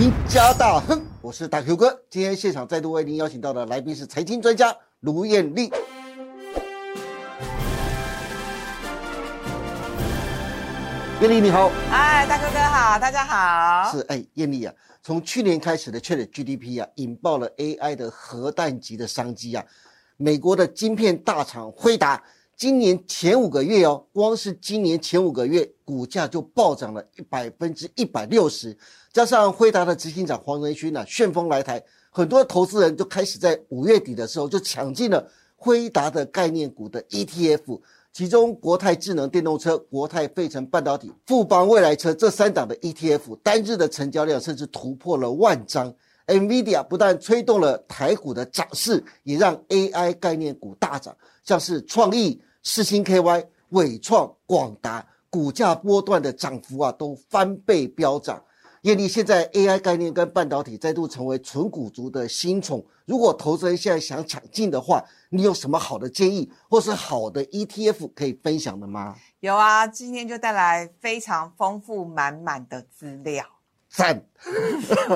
欢迎收看《赢家大亨》，我是大 Q 哥。今天现场再度为您邀请到的来宾是财经专家卢艳丽。艳丽你好，嗨，大哥哥好，大家好。是哎，艳丽啊，从去年开始的 Chat GDP 啊，引爆了 AI 的核弹级的商机啊。美国的晶片大厂辉达，今年前五个月哦，光是今年前五个月股价就暴涨了一百分之一百六十。加上辉达的执行长黄仁勋呢，旋风来台，很多投资人就开始在五月底的时候就抢进了辉达的概念股的 ETF。其中，国泰智能电动车、国泰费城半导体、富邦未来车这三档的 ETF 单日的成交量甚至突破了万张。NVIDIA 不但推动了台股的涨势，也让 AI 概念股大涨，像是创意、世星 KY、伟创、广达，股价波段的涨幅啊都翻倍飙涨。艳丽，现在 AI 概念跟半导体再度成为纯股族的新宠。如果投资人现在想抢进的话，你有什么好的建议，或是好的 ETF 可以分享的吗？有啊，今天就带来非常丰富满满的资料。赞！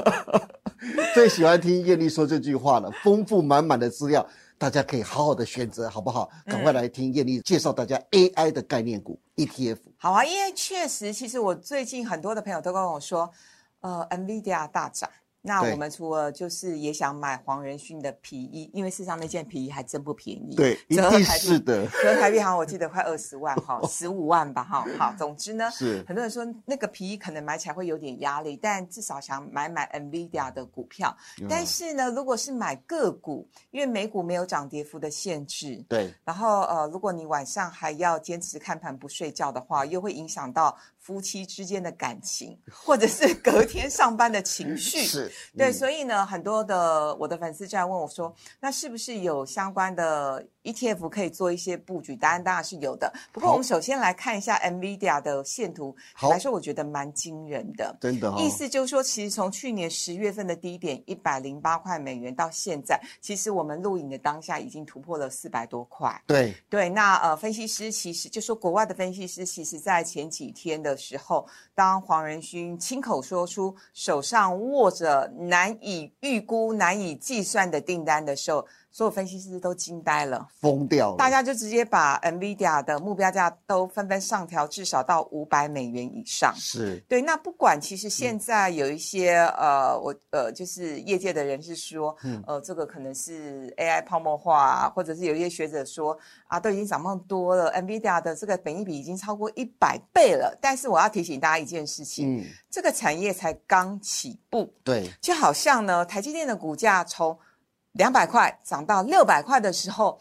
最喜欢听艳丽说这句话了，丰富满满的资料，大家可以好好的选择，好不好？赶快来听艳丽介绍大家 AI 的概念股 ETF。好啊，因为确实，其实我最近很多的朋友都跟我说。呃，NVIDIA 大涨，那我们除了就是也想买黄仁勋的皮衣，因为事实上那件皮衣还真不便宜，对，一定是的，折台币好像我记得快二十万哈，十五万吧哈，好，总之呢，是。很多人说那个皮衣可能买起来会有点压力，但至少想买买 NVIDIA 的股票，但是呢，如果是买个股，因为美股没有涨跌幅的限制，对，然后呃，如果你晚上还要坚持看盘不睡觉的话，又会影响到。夫妻之间的感情，或者是隔天上班的情绪，是。对，所以呢，很多的我的粉丝就在问我说，那是不是有相关的 ETF 可以做一些布局？答案当然是有的。不过我们首先来看一下 NVIDIA 的线图，来说我觉得蛮惊人的，真的。意思就是说，其实从去年十月份的低点一百零八块美元到现在，其实我们录影的当下已经突破了四百多块。对对，那呃，分析师其实就说国外的分析师，其实在前几天的。时候，当黄仁勋亲口说出手上握着难以预估、难以计算的订单的时候。所有分析师都惊呆了，疯掉，大家就直接把 Nvidia 的目标价都纷纷上调，至少到五百美元以上。是。对。那不管其实现在有一些呃，我呃，就是业界的人是说，呃，这个可能是 AI 泡沫化，或者是有一些学者说啊，都已经涨那么多了，Nvidia 的这个本益比已经超过一百倍了。但是我要提醒大家一件事情，嗯，这个产业才刚起步，对，就好像呢，台积电的股价从两百块涨到六百块的时候，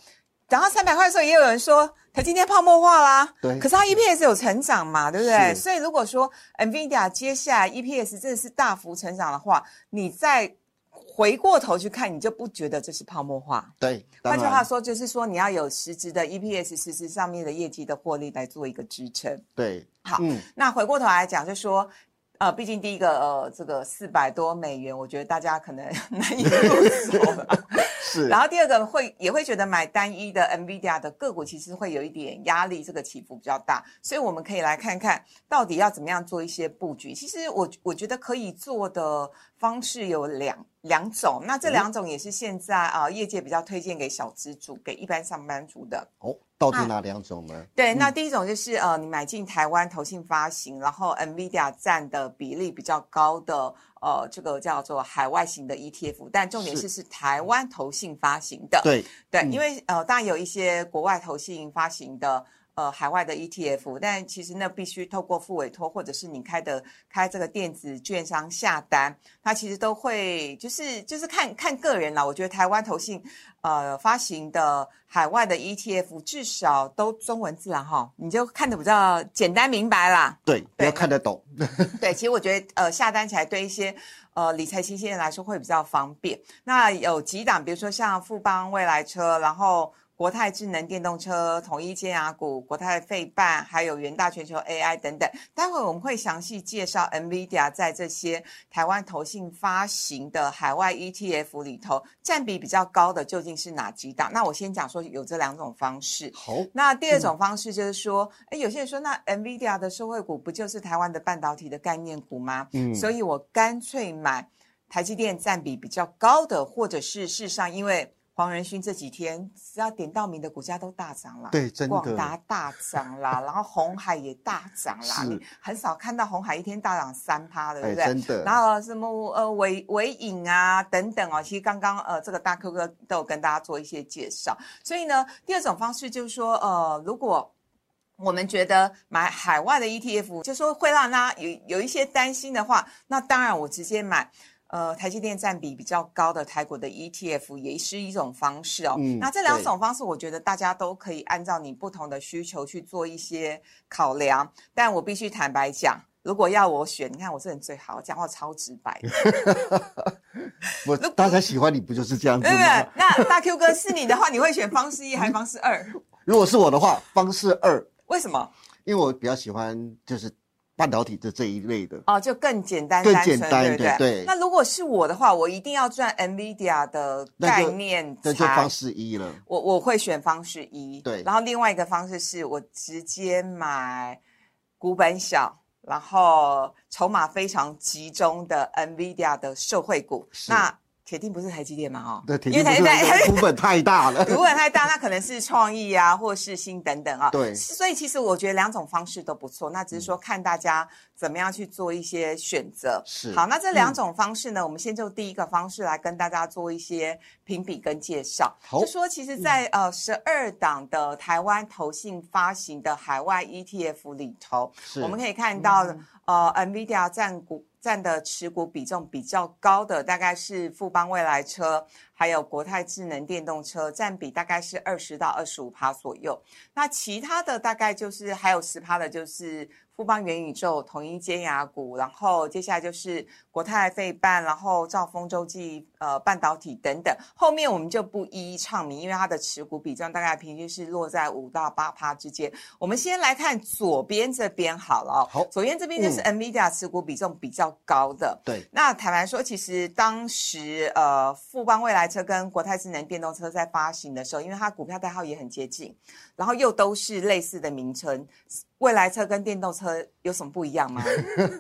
涨到三百块的时候，也有人说它今天泡沫化啦。对，可是它 EPS 有成长嘛，对不对？所以如果说 NVIDIA 接下来 EPS 真的是大幅成长的话，你再回过头去看，你就不觉得这是泡沫化。对，换句话说，就是说你要有实质的 EPS 实质上面的业绩的获利来做一个支撑。对，好，那回过头来讲，就说。呃，毕竟第一个呃，这个四百多美元，我觉得大家可能 难以入手。是。然后第二个会也会觉得买单一的 Nvidia 的个股，其实会有一点压力，这个起伏比较大。所以我们可以来看看到底要怎么样做一些布局。其实我我觉得可以做的方式有两两种，那这两种也是现在啊业界比较推荐给小资主、给一般上班族的。哦。到底哪两种呢？对，那第一种就是呃，你买进台湾投信发行，然后 NVIDIA 占的比例比较高的呃，这个叫做海外型的 ETF，但重点是是台湾投信发行的。对对，因为呃，当然有一些国外投信发行的。呃，海外的 ETF，但其实那必须透过付委托，或者是你开的开这个电子券商下单，它其实都会就是就是看看个人啦。我觉得台湾投信呃发行的海外的 ETF，至少都中文字啦哈，你就看得比较简单明白啦。对，要看得懂。对，其实我觉得呃下单起来对一些呃理财新鲜人来说会比较方便。那有几档，比如说像富邦未来车，然后。国泰智能电动车、统一尖牙股、国泰费半，还有元大全球 AI 等等。待会我们会详细介绍 NVIDIA 在这些台湾投信发行的海外 ETF 里头占比比较高的究竟是哪几档？那我先讲说有这两种方式。好，那第二种方式就是说，哎、有些人说，那 NVIDIA 的社会股不就是台湾的半导体的概念股吗？嗯所以我干脆买台积电占比比较高的，或者是事实上，因为黄仁勋这几天只要点到名的股价都大涨了，对真的广达大涨啦，然后红海也大涨啦，是你很少看到红海一天大涨三趴的，对哎，不对？真的，然后什么呃伟伟影啊等等哦，其实刚刚呃这个大 Q 哥都有跟大家做一些介绍，所以呢，第二种方式就是说呃如果。我们觉得买海外的 ETF，就说会让大家有有一些担心的话，那当然我直接买。呃，台积电占比比较高的台股的 ETF 也是一种方式哦。嗯那这两对种方式，我觉得大家都可以按照你不同的需求去做一些考量。但我必须坦白讲，如果要我选，你看我这人最好，讲话超直白的，我大家喜欢你不就是这样子对不对吗？？那大 Q 哥是你的话，你会选方式一还是方式二？如果是我的话，方式二，为什么？因为我比较喜欢就是半导体的这一类的。哦，就更简单、更简单对不对？对对那如果是我的话，我一定要赚 NVIDIA 的概念才那就方式一了。我我会选方式一，对然后另外一个方式是我直接买股本小，然后筹码非常集中的 NVIDIA 的受惠股。那铁定不是台积电嘛？哦，因为台台是 股本太大了。股本太大，那可能是创意啊，或是新等等啊。对所以其实我觉得两种方式都不错，那只是说看大家怎么样去做一些选择。是好，那这两种方式呢，我们先就第一个方式来跟大家做一些评比跟介绍。就说其实在，呃十二档的台湾投信发行的海外 ETF 里头，我们可以看到，呃，NVIDIA 占股占的持股比重比较高的，大概是富邦未来车，还有国泰智能电动车，占比大概是二十到二十五趴左右。那其他的大概就是还有十趴的，就是富邦元宇宙、统一尖牙股，然后接下来就是国泰费半，然后兆丰洲际呃半导体等等。后面我们就不一一唱名，因为它的持股比重大概平均是落在五到八趴之间。我们先来看左边这边好了、哦，好左边这边就是 NVIDIA 持股比重比较高的。对，那坦白说，其实当时呃，富邦未来车跟国泰智能电动车在发行的时候，因为它股票代号也很接近，然后又都是类似的名称，未来车跟电动车有什么不一样吗？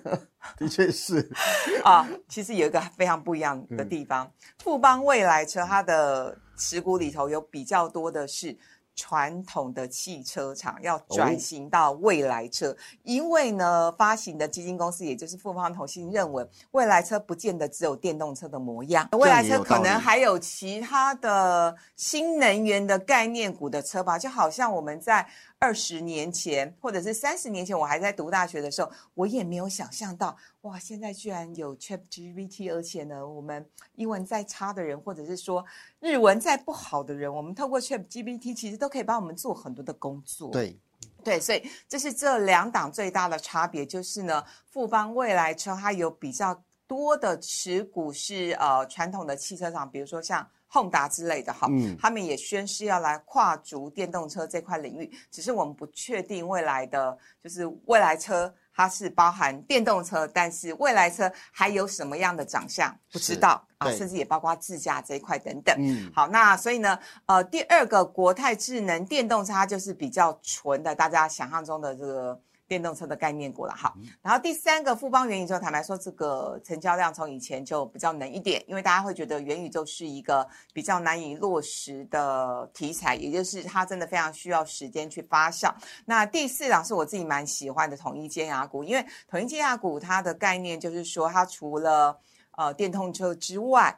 的确是。啊，其实有一个非常不一样的地方，富邦未来车它的持股里头有比较多的是。传统的汽车厂要转型到未来车，因为呢，发行的基金公司也就是富邦投信认为，未来车不见得只有电动车的模样，未来车可能还有其他的新能源的概念股的车吧，就好像我们在二十年前或者是三十年前，我还在读大学的时候，我也没有想象到，哇，现在居然有 ChatGPT，而且呢，我们英文再差的人，或者是说日文再不好的人，我们透过 ChatGPT 其实都可以帮我们做很多的工作。对，对，所以这是这两档最大的差别，就是呢，富邦未来车它有比较多的持股是呃传统的汽车厂，比如说像。宏达之类的哈，嗯。他们也宣誓要来跨足电动车这块领域，只是我们不确定未来的就是未来车它是包含电动车，但是未来车还有什么样的长相不知道啊，甚至也包括自驾这一块等等。嗯，好，那所以呢，呃，第二个国泰智能电动车它就是比较纯的，大家想象中的这个电动车的概念股了。哈，然后第三个富邦元宇宙，坦白说，这个成交量从以前就比较冷一点，因为大家会觉得元宇宙是一个比较难以落实的题材，也就是它真的非常需要时间去发酵。那第四档是我自己蛮喜欢的统一尖牙股，因为统一尖牙股它的概念就是说，它除了呃电动车之外，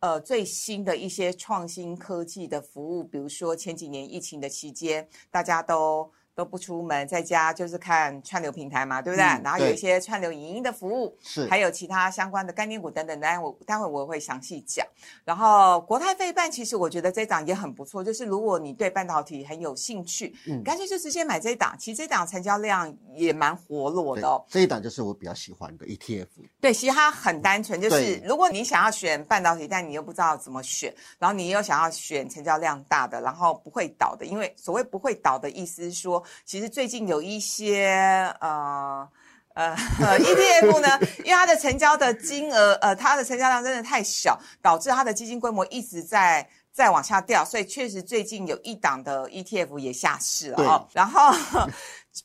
呃最新的一些创新科技的服务，比如说前几年疫情的期间，大家都都不出门，在家就是看串流平台嘛，对不对？嗯然后有一些串流影音的服务，是还有其他相关的概念股等等，待会我待会我会详细讲。然后国泰费半，其实我觉得这档也很不错，就是如果你对半导体很有兴趣，嗯干脆就直接买这一档。其实这档成交量也蛮活络的哦。这一档就是我比较喜欢的 E ETF。对，其实它很单纯，就是如果你想要选半导体，但你又不知道怎么选，然后你又想要选成交量大的，然后不会倒的，因为所谓不会倒的意思是说，其实最近有一些呃。呃呃，ETF 呢，因为它的成交的金额，呃，它的成交量真的太小，导致它的基金规模一直在在往下掉，所以确实最近有一档的 ETF 也下市了哦。然后，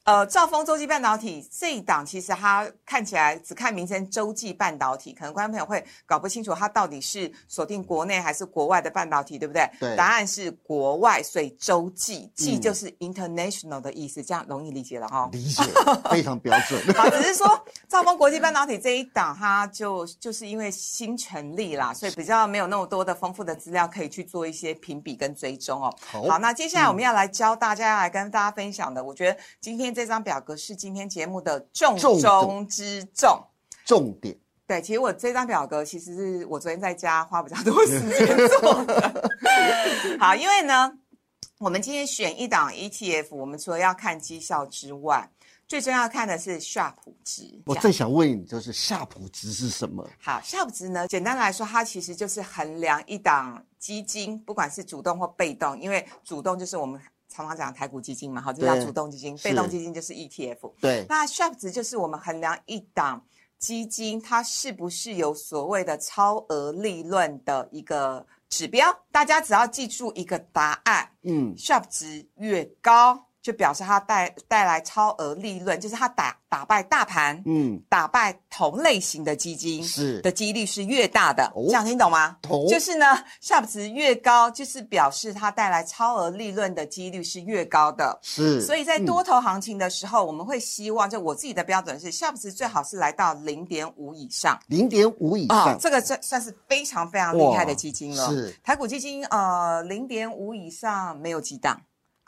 呃，兆丰洲际半导体这一档，其实它看起来只看名称洲际半导体，可能观众朋友会搞不清楚它到底是锁定国内还是国外的半导体，对不对？对答案是国外，所以洲际，际嗯就是 international 的意思，这样容易理解了哈、理解非常标准。好，只是说兆丰国际半导体这一档，它就就是因为新成立啦，所以比较没有那么多的丰富的资料可以去做一些评比跟追踪哦。好那接下来我们要来教大家，要来跟大家分享的，我觉得今天这张表格是今天节目的重重中之重。重点对，其实我这张表格其实是我昨天在家花比较多时间做的。好，因为呢，我们今天选一档 ETF，我们除了要看绩效之外，最重要看的是 Sharp 值。我最想问你，就是夏普值是什么？好，Sharp 值呢，简单来说，它其实就是衡量一档基金，不管是主动或被动，因为主动就是我们常常讲的台股基金嘛，好，这叫对主动基金；被动基金就是 ETF。对，那 Sharp 值就是我们衡量一档基金它是不是有所谓的超额利润的一个指标。大家只要记住一个答案嗯，，Sharp 值越高，就表示它带带来超额利润，就是它打打败大盘。嗯，打败同类型的基金是的几率是越大的，哦这样听懂吗？哦就是呢，Sharp 值越高，就是表示它带来超额利润的几率是越高的。是，所以在嗯多头行情的时候，我们会希望，就我自己的标准是，Sharp 值最好是来到零点五以上。零点五以上，这个算算是非常非常厉害的基金了。是台股基金，呃，零点五以上没有几档。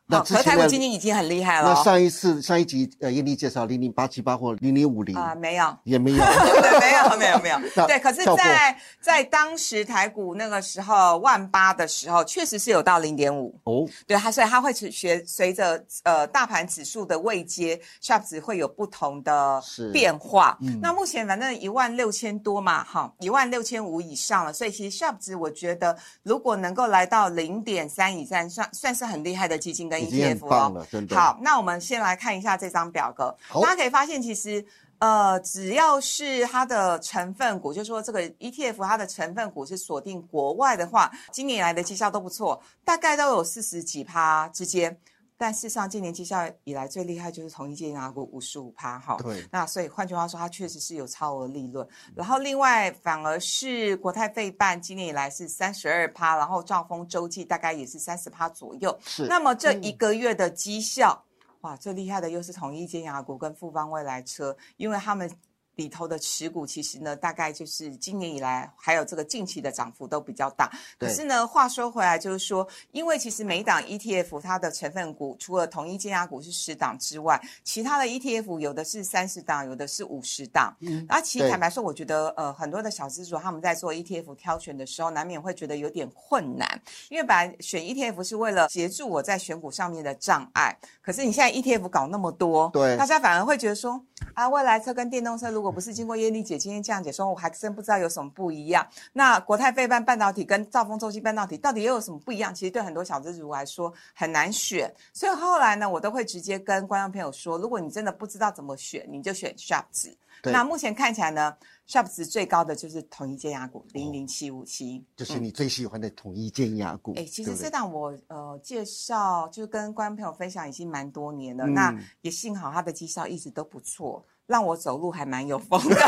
那好可是台股基金已经很厉害了哦。那上一次上一集呃，艳丽介绍零零八七八或零零五零啊、没有。也没有，对，没有，没有，没有。对，可是在，在当时台股那个时候万八的时候，确实是有到零点五。哦，对它，所以它会随随随着呃大盘指数的位阶，Sharp 值会有不同的变化。嗯那目前反正一万六千多嘛，哈，一万六千五以上了，所以其实 Sharp 值我觉得如果能够来到零点三以上，算算是很厉害的基金跟 ETF 棒了。真的。好，那我们先来看一下这张表格，大家可以发现其实。呃，只要是它的成分股，就是说这个 ETF 它的成分股是锁定国外的话，今年以来的绩效都不错，大概都有四十几趴之间。但事实上，今年绩效以来最厉害就是同一件拿股五十五趴哈。对，那所以换句话说，它确实是有超额利润。然后另外反而是国泰费办今年以来是三十二趴，然后兆丰洲际大概也是三十趴左右。是。那么这一个月的绩效，哇，最厉害的又是统一尖牙股跟富邦未来车，因为他们。里头的持股其实呢，大概就是今年以来还有这个近期的涨幅都比较大。可是呢，话说回来，就是说，因为其实每一档 ETF 它的成分股，除了统一尖牙股是十档之外，其他的 ETF 有的是三十档，有的是五十档。嗯那其实坦白说，我觉得呃很多的小资主他们在做 ETF 挑选的时候，难免会觉得有点困难，因为本来选 ETF 是为了协助我在选股上面的障碍，可是你现在 ETF 搞那么多，对大家反而会觉得说啊，未来车跟电动车如果不是经过叶丽姐今天这样解说，我还真不知道有什么不一样。那国泰费半半导体跟兆丰洲际半导体到底又有什么不一样？其实对很多小资族来说很难选，所以后来呢，我都会直接跟观众朋友说，如果你真的不知道怎么选，你就选 Sharp 值。那目前看起来呢，Sharp 值最高的就是统一建压股零零七五七。就是你最喜欢的统一建压股。哎、其实这档我呃介绍，就是跟观众朋友分享已经蛮多年了。嗯那也幸好它的绩效一直都不错，让我走路还蛮有风的。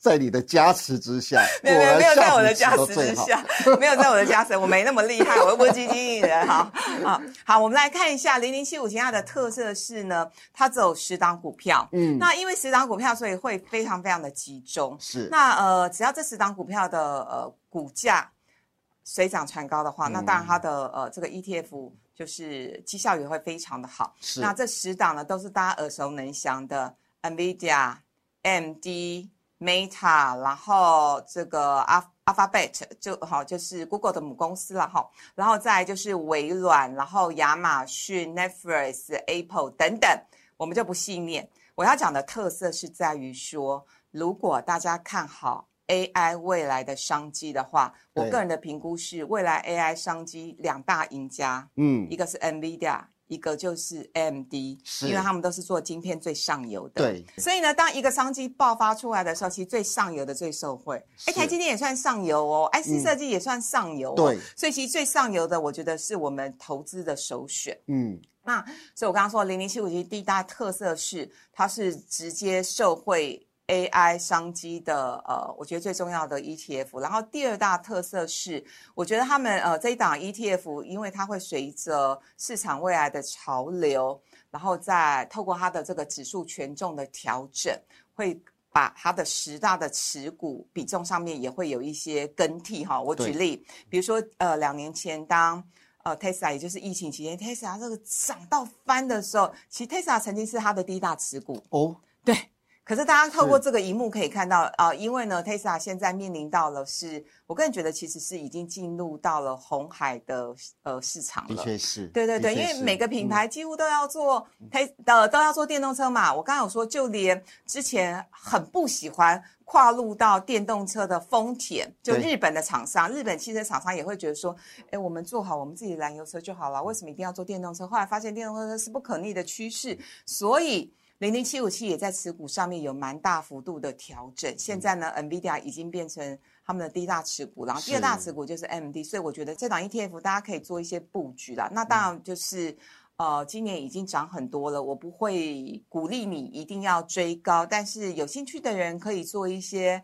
在你的加持之下，没有没有没有在我的加持之下，没有在我的加持，我没那么厉害，我又不是基金经理人。哈。啊好，我们来看一下零零七五它的特色是呢，它只有十档股票。嗯那因为十档股票，所以会非常非常的集中。是那呃，只要这十档股票的呃股价水涨船高的话，那当然它的呃这个 ETF 就是绩效也会非常的好。是那这十档呢，都是大家耳熟能详的，NVIDIA、AMD、Meta，然后这个 Alph Alphabet 就好，就是 Google 的母公司了哈，然后再来就是微软，然后亚马逊、Netflix、Apple 等等，我们就不细念。我要讲的特色是在于说，如果大家看好 AI 未来的商机的话，我对。个人的评估是，未来 AI 商机两大赢家，嗯。一，个是 NVIDIA，一个就是 AMD，是。因为他们都是做晶片最上游的。对，所以呢，当一个商机爆发出来的时候，其实最上游的最受惠。哎，台积电也算上游哦，IC 设计也算上游、哦。对，所以其实最上游的，我觉得是我们投资的首选。嗯，那所以我刚刚说零零七五七第一大特色是它是直接受惠 AI 商机的呃，我觉得最重要的 ETF。然后第二大特色是，我觉得他们呃这一档 ETF，因为它会随着市场未来的潮流，然后再透过它的这个指数权重的调整，会。把它的十大的持股比重上面也会有一些更替哈。我举例，比如说呃两年前当呃 Tesla 也就是疫情期间，Tesla 这个涨到翻的时候，其实 Tesla 曾经是它的第一大持股，哦，对。可是大家透过是这个荧幕可以看到啊、因为呢，Tesla 现在面临到了是，我个人觉得其实是已经进入到了红海的呃市场的了。确是，对对对，因为每个品牌嗯几乎都要做推呃都要做电动车嘛。我刚刚有说，就连之前很不喜欢跨入到电动车的丰田，就日本的厂商，日本汽车厂商也会觉得说，哎，我们做好我们自己的燃油车就好了，为什么一定要做电动车？后来发现电动车是不可逆的趋势，所以。零零七五七也在持股上面有蛮大幅度的调整，现在呢，NVIDIA 已经变成他们的第一大持股，然后第二大持股就是 AMD，所以我觉得这档 ETF 大家可以做一些布局啦。那当然就是。呃，今年已经涨很多了，我不会鼓励你一定要追高，但是有兴趣的人可以做一些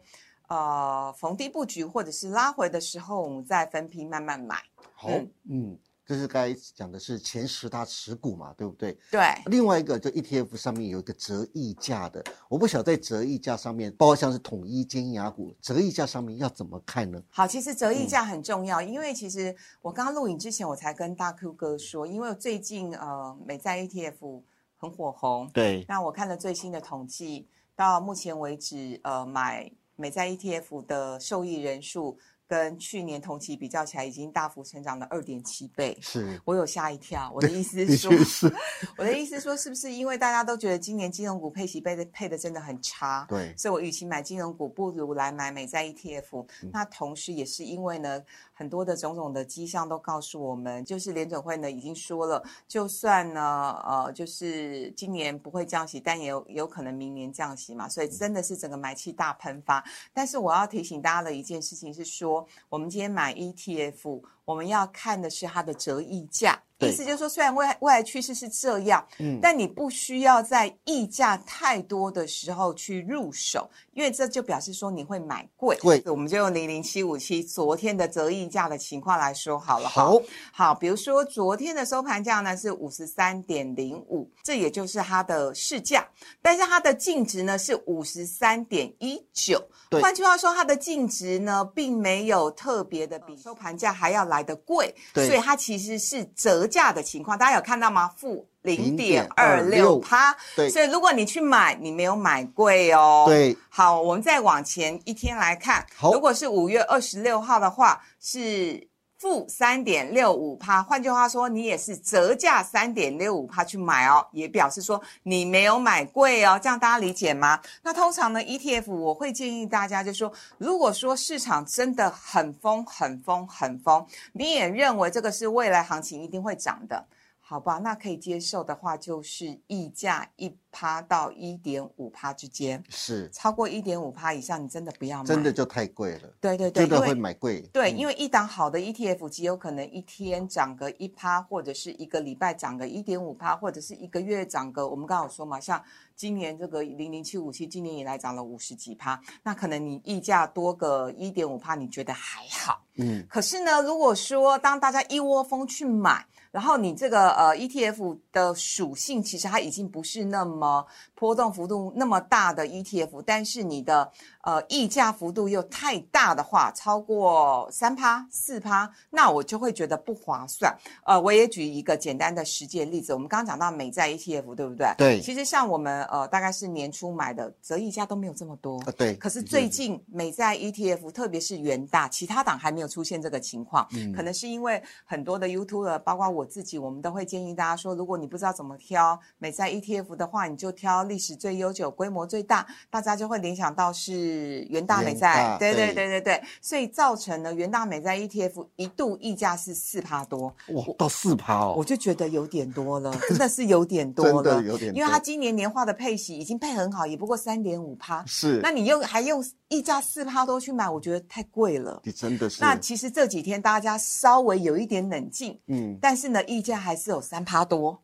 呃逢低布局，或者是拉回的时候，我们再分批慢慢买。好嗯，嗯，这是刚才讲的是前十大持股嘛，对不对？对，另外一个就 ETF 上面有一个折溢价的，我不晓得在折溢价上面，包括像是统一、尖牙股，折溢价上面要怎么看呢？好，其实折溢嗯价很重要，因为其实我刚刚录影之前，我才跟大 Q 哥说，因为最近呃美债 ETF 很火红，对，那我看了最新的统计，到目前为止，呃，买美债 ETF 的受益人数跟去年同期比较起来，已经大幅成长了二点七倍。是，我有吓一跳，我的意思是说，是，我的意思是说，是不是因为大家都觉得今年金融股配息配的配的真的很差？对，所以我与其买金融股，不如来买美债 ETF。那嗯同时也是因为呢，很多的种种的迹象都告诉我们，就是联准会呢已经说了，就算呢呃就是今年不会降息，但也有有可能明年降息嘛，所以真的是整个买气大喷发。但是我要提醒大家的一件事情是说，我们今天买 ETF，我们要看的是它的折溢价。对。意思就是说，虽然未来未来趋势是这样，嗯，但你不需要在溢价太多的时候去入手，因为这就表示说你会买贵。贵。我们就用零零七五七昨天的折溢价的情况来说好了。哈。好，好，比如说昨天的收盘价呢是五十三点零五，这也就是它的市价，但是它的净值呢是五十三点一九。对。换句话说，它的净值呢并没有特别的比收盘价还要来得贵，对。所以它其实是折价的情况。大家有看到吗？负零点二六趴。对所以如果你去买，你没有买贵哦。。对，好，我们再往前一天来看，如果是五月二十六号的话，是负三点六五帕。换句话说，你也是折价三点六五帕去买哦，也表示说你没有买贵哦，这样大家理解吗？那通常呢，ETF 我会建议大家就说，如果说市场真的很疯、很疯、很疯，你也认为这个是未来行情一定会涨的。好吧，那可以接受的话，就是溢价一趴到一点五趴之间，是，超过一点五趴以上，你真的不要买。真的就太贵了，对对对，真的会买贵。对，嗯因为一档好的 ETF 极有可能一天涨个一趴，或者是一个礼拜涨个一点五趴，或者是一个月涨个，我们刚刚有说嘛，像今年这个零零七五七，今年以来涨了五十几趴，那可能你溢价多个一点五趴，你觉得还好。嗯，可是呢，如果说当大家一窝蜂去买，然后你这个呃 ETF 的属性其实它已经不是那么波动幅度那么大的 ETF，但是你的呃溢价幅度又太大的话，超过三趴四趴，那我就会觉得不划算。呃，我也举一个简单的实际例子，我们刚刚讲到美债 ETF，对不对？对其实像我们呃大概是年初买的，折溢价都没有这么多。啊，对。可是最近美债 ETF，特别是元大，其他党还没有出现这个情况，嗯可能是因为很多的 YouTube，包括我自己，我们都会建议大家说，如果你不知道怎么挑美债 ETF 的话，你就挑历史最悠久、规模最大，大家就会联想到是元大美元债，对对对。对对对，所以造成了元大美债 ETF 一度溢价是四趴多，哇，到四趴哦，我就觉得有点多了，真的是有点多了，真的有点多。因为它今年年化的配息已经配很好，也不过三点五趴，是，那你用还用溢价四趴多去买，我觉得太贵了。你真的是，那其实这几天大家稍微有一点冷静，嗯，但是呢，溢价还是有三趴多，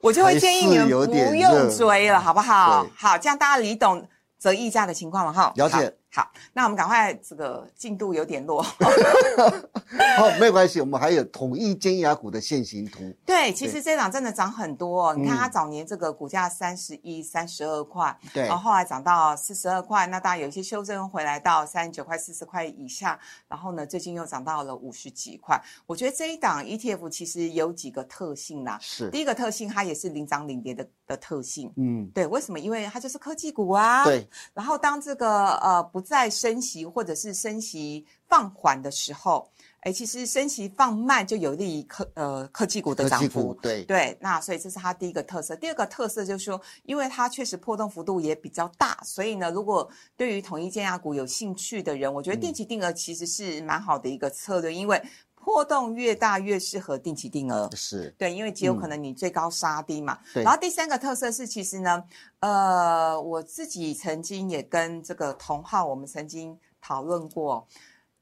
我就会建议你们不用追了，好不好？好，这样大家理懂折溢价的情况了哈。了解好。那我们赶快，这个进度有点落。好，没有关系，我们还有统一尖牙股的现形图，对，其实这档真的涨很多、哦。你看嗯它早年这个股价三十一、三十二块，对然后后来涨到四十二块，那当然有一些修正回来到三十九块、四十块以下，然后呢，最近又涨到了五十几块。我觉得这一档 ETF 其实有几个特性啦。是第，一个特性，它也是领涨领跌的的特性。嗯，对，为什么？因为它就是科技股啊。。对，然后当这个呃不再升息或者是升息放缓的时候，哎，其实升息放慢就有利于科呃科技股的涨幅。对，对，那所以这是它第一个特色。第二个特色就是说，因为它确实波动幅度也比较大，所以呢，如果对于统一建压股有兴趣的人，我觉得嗯定期定额其实是蛮好的一个策略，因为波动越大越适合定期定额。是，对，因为极有可能你最高杀低嘛。然后第三个特色是，其实呢，呃，我自己曾经也跟这个同号，我们曾经讨论过，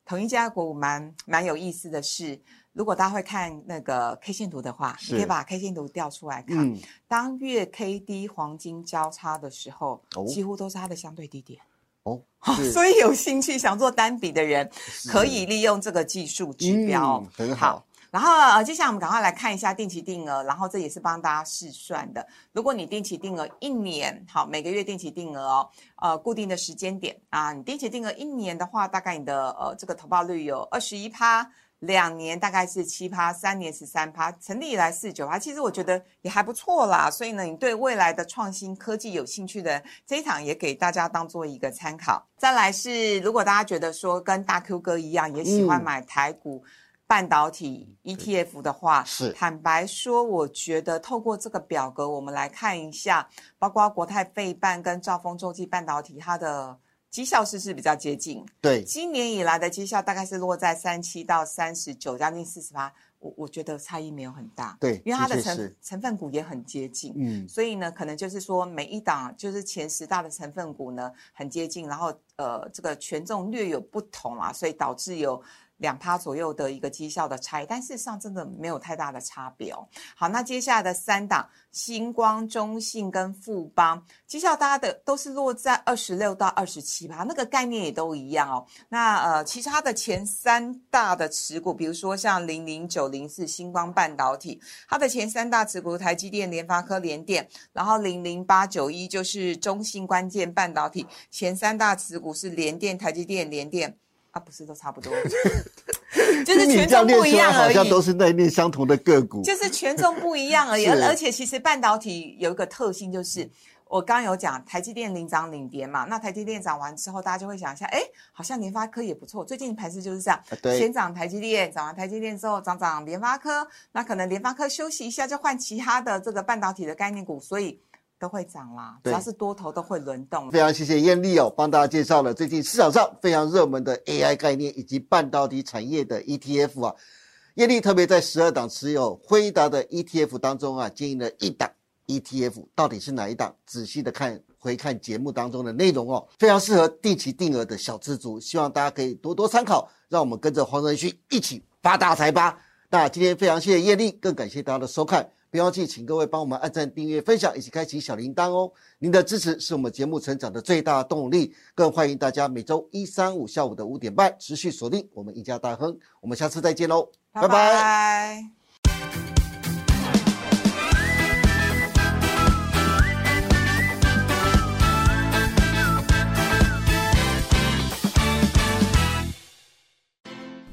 同一家股蛮蛮有意思的是，如果大家会看那个 K 线图的话，你可以把 K 线图调出来看。嗯，当月 K D 黄金交叉的时候，哦几乎都是它的相对低点。哦，所以有兴趣想做单笔的人，可以利用这个技术指标，嗯很好然后呃，接下来我们赶快来看一下定期定额，然后这也是帮大家试算的。如果你定期定额一年，好，每个月定期定额哦，呃，固定的时间点啊，你定期定额一年的话，大概你的呃这个投报率有二十一趴。两年大概是七趴，三年十三趴，成立以来四九趴，其实我觉得也还不错啦。所以呢，你对未来的创新科技有兴趣的这一场也给大家当做一个参考。再来是，如果大家觉得说跟大 Q 哥一样，也喜欢嗯买台股。半导体 ETF 的话，是坦白说，我觉得透过这个表格，我们来看一下，包括国泰费半跟兆丰洲际半导体，它的绩效是不是比较接近？对，今年以来的绩效大概是落在三七到三十九，将近四十八。我我觉得差异没有很大，对因为它的成成分股也很接近，嗯，所以呢，可能就是说每一档就是前十大的成分股呢很接近，然后呃这个权重略有不同啊，所以导致有两趴左右的一个绩效的差异，但事实上真的没有太大的差别哦。好，那接下来的三档星光、中信跟富邦绩效，大家的都是落在二十六到二十七趴，那个概念也都一样哦。那呃，其实它的前三大的持股，比如说像零零九零四星光半导体，它的前三大持股台积电、联发科、联电，然后零零八九一就是中信关键半导体，前三大持股是联电、台积电、联电。啊，不是都差不多，就是权重不一样而好像已。都是在念相同的个股，就是权重不一样而已。而而且其实半导体有一个特性，就是我刚刚有讲台积电领涨领跌嘛，那台积电涨完之后，大家就会想一下，哎，好像联发科也不错。最近盘势就是这样，啊先涨台积电，涨完台积电之后涨涨联发科，那可能联发科休息一下就换其他的这个半导体的概念股，所以都会涨啦。只对要是多头都会轮动。非常谢谢艳丽哦，帮大家介绍了最近市场上非常热门的 AI 概念以及半导体产业的 ETF 啊。艳丽特别在十二档持有辉达的 ETF 当中啊，建议了一档 ETF，到底是哪一档？仔细的看回看节目当中的内容哦，非常适合定期定额的小资族，希望大家可以多多参考，让我们跟着黄仁勋一起发大财吧。那今天非常谢谢艳丽，更感谢大家的收看。别忘记，请各位帮我们按赞、订阅、分享，以及开启小铃铛哦。您的支持是我们节目成长的最大动力。更欢迎大家每周一、三、五下午的五点半持续锁定我们一家大亨。我们下次再见喽，拜拜拜拜